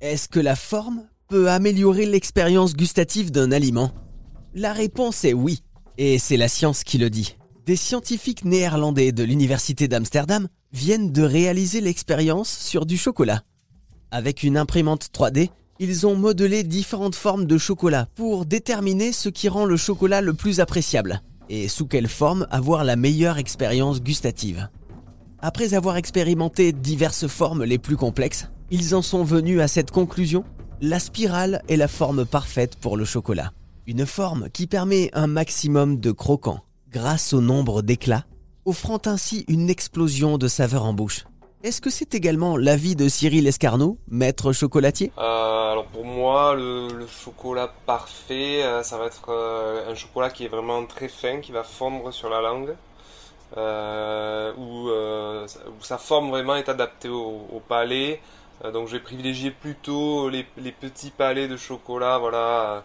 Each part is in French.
Est-ce que la forme peut améliorer l'expérience gustative d'un aliment? La réponse est oui, et c'est la science qui le dit. Des scientifiques néerlandais de l'Université d'Amsterdam viennent de réaliser l'expérience sur du chocolat. Avec une imprimante 3D, ils ont modelé différentes formes de chocolat pour déterminer ce qui rend le chocolat le plus appréciable et sous quelle forme avoir la meilleure expérience gustative. Après avoir expérimenté diverses formes les plus complexes, ils en sont venus à cette conclusion. La spirale est la forme parfaite pour le chocolat. Une forme qui permet un maximum de croquant grâce au nombre d'éclats, offrant ainsi une explosion de saveur en bouche. Est-ce que c'est également l'avis de Cyril Escarneau, maître chocolatier? Euh, alors pour moi, le, chocolat parfait, euh, ça va être euh, un chocolat qui est vraiment très fin, qui va fondre sur la langue, où, sa forme vraiment est adaptée au palais. Euh, donc je vais privilégier plutôt les, petits palais de chocolat, voilà,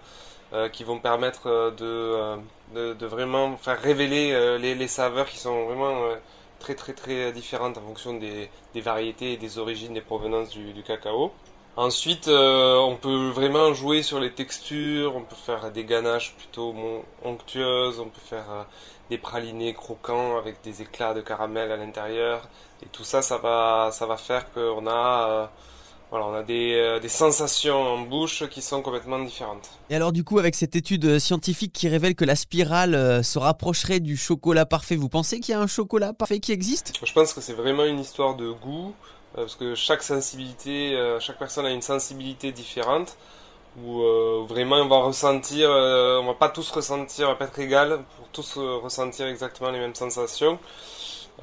euh, qui vont permettre euh, de, euh, vraiment faire révéler euh, les, saveurs qui sont vraiment euh, très très très différentes en fonction des, variétés et des origines, des provenances du cacao. Ensuite, euh, on peut vraiment jouer sur les textures, on peut faire des ganaches plutôt onctueuses, on peut faire euh, des pralinés croquants avec des éclats de caramel à l'intérieur. Et tout ça, ça va, ça va faire qu'on a, euh, voilà, on a des, des sensations en bouche qui sont complètement différentes. Et alors du coup, avec cette étude scientifique qui révèle que la spirale se rapprocherait du chocolat parfait, vous pensez qu'il y a un chocolat parfait qui existe? Je pense que c'est vraiment une histoire de goût, parce que chaque sensibilité, euh, chaque personne a une sensibilité différente, où euh, vraiment on va ressentir, euh, on va pas tous ressentir, on va pas être égal pour tous euh, ressentir exactement les mêmes sensations.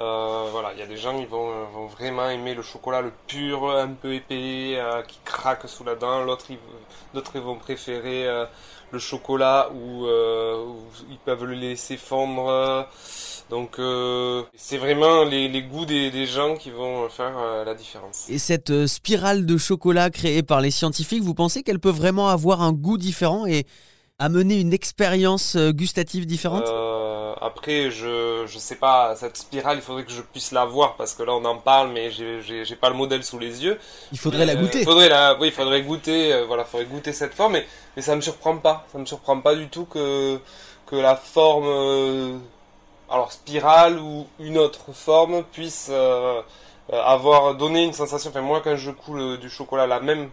Euh, voilà, il y a des gens qui vont, euh, vraiment aimer le chocolat le pur, un peu épais, euh, qui craque sous la dent. L'autre, d'autres vont préférer euh, le chocolat euh, où ils peuvent le laisser fondre. Donc euh, c'est vraiment les, les goûts des, des gens qui vont faire euh, la différence. Et cette euh, spirale de chocolat créée par les scientifiques, vous pensez qu'elle peut vraiment avoir un goût différent et amener une expérience gustative différente? Euh, après, je je sais pas cette spirale, il faudrait que je puisse la voir parce que là on en parle, mais j'ai j'ai pas le modèle sous les yeux. Il faudrait la goûter. faudrait la, oui, il faudrait goûter, voilà, faudrait goûter cette forme, mais, mais ça me surprend pas. Ça me surprend pas du tout que, que la forme, alors spirale ou une autre forme puisse euh, euh, avoir donné une sensation. Enfin, moi, quand je coule du chocolat, la même,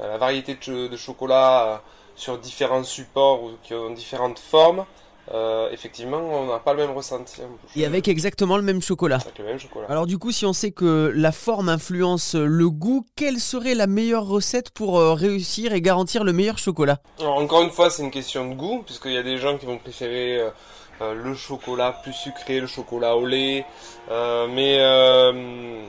euh, variété de, cho- de chocolat sur différents supports ou qui ont différentes formes, euh, effectivement, on n'a pas le même ressenti en bouche. Et avec exactement le même chocolat. Avec le même chocolat. Alors du coup, si on sait que la forme influence le goût, quelle serait la meilleure recette pour euh, réussir et garantir le meilleur chocolat? Alors, encore une fois, c'est une question de goût, puisqu'il y a des gens qui vont préférer euh, euh, le chocolat plus sucré, le chocolat au lait. Euh, mais euh,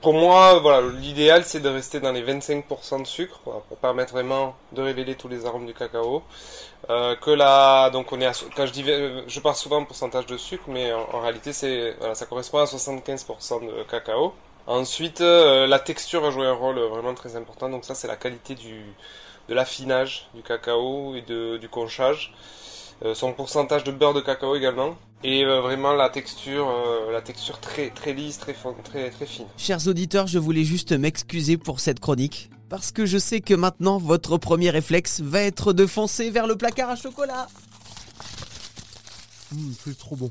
pour moi, voilà, l'idéal c'est de rester dans les 25% de sucre, pour permettre vraiment de révéler tous les arômes du cacao. Euh, que la, donc on est à, quand je dis, euh, je parle souvent en pourcentage de sucre, mais en, en réalité c'est, voilà, ça correspond à 75% de cacao. Ensuite, euh, la texture va jouer un rôle vraiment très important. Donc ça, c'est la qualité du, de l'affinage du cacao et de, du conchage. Euh, son pourcentage de beurre de cacao également. Et euh, vraiment la texture, euh, la texture très très lisse, très fine, très très fine. Chers auditeurs, je voulais juste m'excuser pour cette chronique. Parce que je sais que maintenant, votre premier réflexe va être de foncer vers le placard à chocolat. Hum, c'est trop bon.